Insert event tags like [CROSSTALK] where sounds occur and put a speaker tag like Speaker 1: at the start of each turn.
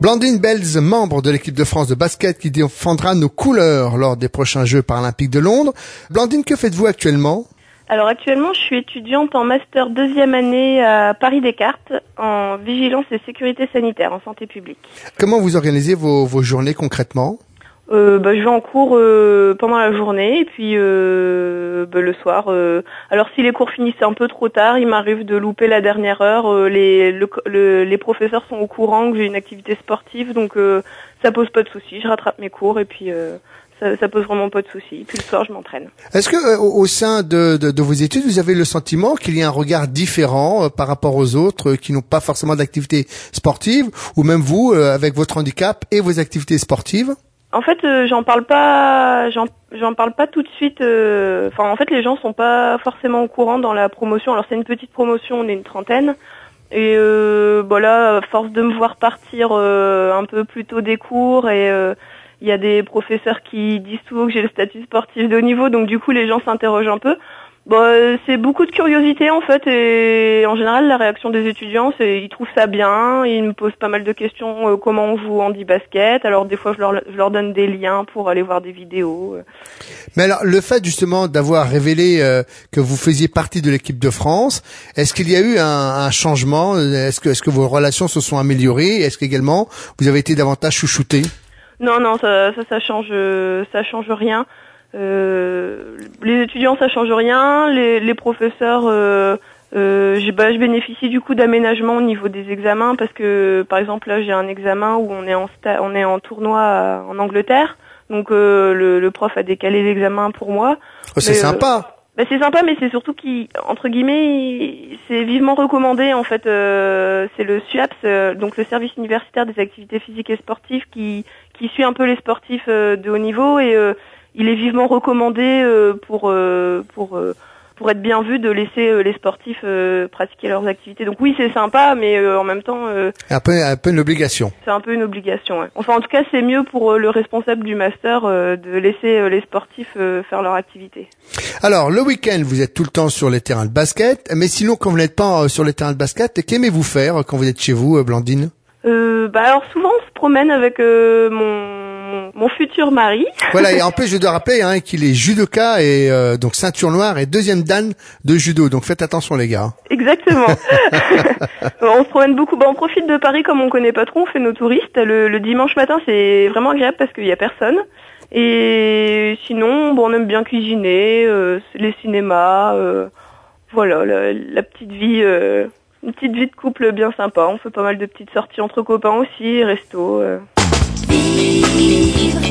Speaker 1: Blandine Belz, membre de l'équipe de France de basket qui défendra nos couleurs lors des prochains Jeux paralympiques de Londres. Blandine, que faites-vous actuellement?
Speaker 2: Alors actuellement, je suis étudiante en master deuxième année à Paris Descartes en vigilance et sécurité sanitaire en santé publique.
Speaker 1: Comment vous organisez vos, vos journées concrètement?
Speaker 2: Euh, bah, je vais en cours euh, pendant la journée et puis euh, bah, le soir. euh, alors si les cours finissent un peu trop tard, il m'arrive de louper la dernière heure. euh, les, le- le- les professeurs sont au courant que j'ai une activité sportive, donc euh, ça pose pas de souci. Je rattrape mes cours et puis ça, ça pose vraiment pas de souci. Puis le soir, je m'entraîne.
Speaker 1: Est-ce que au sein de, de, de vos études, vous avez le sentiment qu'il y a un regard différent euh, par rapport aux autres euh, qui n'ont pas forcément d'activité sportive, ou même vous, avec votre handicap et vos activités sportives?
Speaker 2: En fait, euh, j'en parle pas, j'en parle pas tout de suite. euh, en fait, les gens sont pas forcément au courant dans la promotion. Alors, c'est une petite promotion, on est une trentaine. Et euh, voilà, à force de me voir partir euh, un peu plus tôt des cours, et euh, il y a des professeurs qui disent souvent que j'ai le statut sportif de haut niveau, donc du coup, les gens s'interrogent un peu. Bon, euh, c'est beaucoup de curiosité en fait et en général la réaction des étudiants c'est ils trouvent ça bien, ils me posent pas mal de questions euh, comment on joue en basket. Alors des fois je leur je leur donne des liens pour aller voir des vidéos. euh.
Speaker 1: Mais alors, le fait justement d'avoir révélé euh, que vous faisiez partie de l'équipe de France, est-ce qu'il y a eu un, un changement? Est-ce que, est-ce que vos relations se sont améliorées? Est-ce qu'également vous avez été davantage chouchouté
Speaker 2: Non non ça ça ça change ça change rien. Euh, les étudiants ça change rien, les, les professeurs euh, euh, j'ai- bah, je bénéficie du coup d'aménagement au niveau des examens parce que par exemple là j'ai un examen où on est en sta- on est en tournoi à- en Angleterre donc euh, le, le prof a décalé l'examen pour moi.
Speaker 1: Oh, C'est
Speaker 2: euh,
Speaker 1: sympa.
Speaker 2: Bah, c'est sympa, mais c'est surtout qui, entre guillemets, c'est vivement recommandé en fait. euh, c'est le SUAPS, euh, donc le service universitaire des activités physiques et sportives, qui qui suit un peu les sportifs euh, de haut niveau et euh, il est vivement recommandé euh, pour euh, pour euh, pour être bien vu de laisser les sportifs pratiquer leurs activités. Donc oui, c'est sympa, mais en même temps,
Speaker 1: Un peu, un peu une obligation.
Speaker 2: c'est un peu une obligation. ouais. Enfin, en tout cas, c'est mieux pour le responsable du master de laisser les sportifs faire leur activité.
Speaker 1: Alors, le week-end, vous êtes tout le temps sur les terrains de basket, mais sinon, quand vous n'êtes pas sur les terrains de basket, qu'aimez-vous faire quand vous êtes chez vous, Blandine?
Speaker 2: Euh, bah alors souvent on se promène avec euh, mon, mon futur mari. [LAUGHS]
Speaker 1: Voilà, et en plus, je dois rappeler hein, qu'il est judoka et euh, donc ceinture noire et deuxième dan de judo. Donc faites attention, les gars.
Speaker 2: Exactement. [LAUGHS] [LAUGHS] on se promène beaucoup. Bah, on profite de Paris comme on connaît pas trop, on fait nos touristes. Le, le dimanche matin c'est vraiment agréable parce qu'il y a personne. Et sinon, bon, on aime bien cuisiner, euh, les cinémas, euh, voilà, la, la petite vie, une petite vie de couple bien sympa. On fait pas mal de petites sorties entre copains aussi, resto. believe.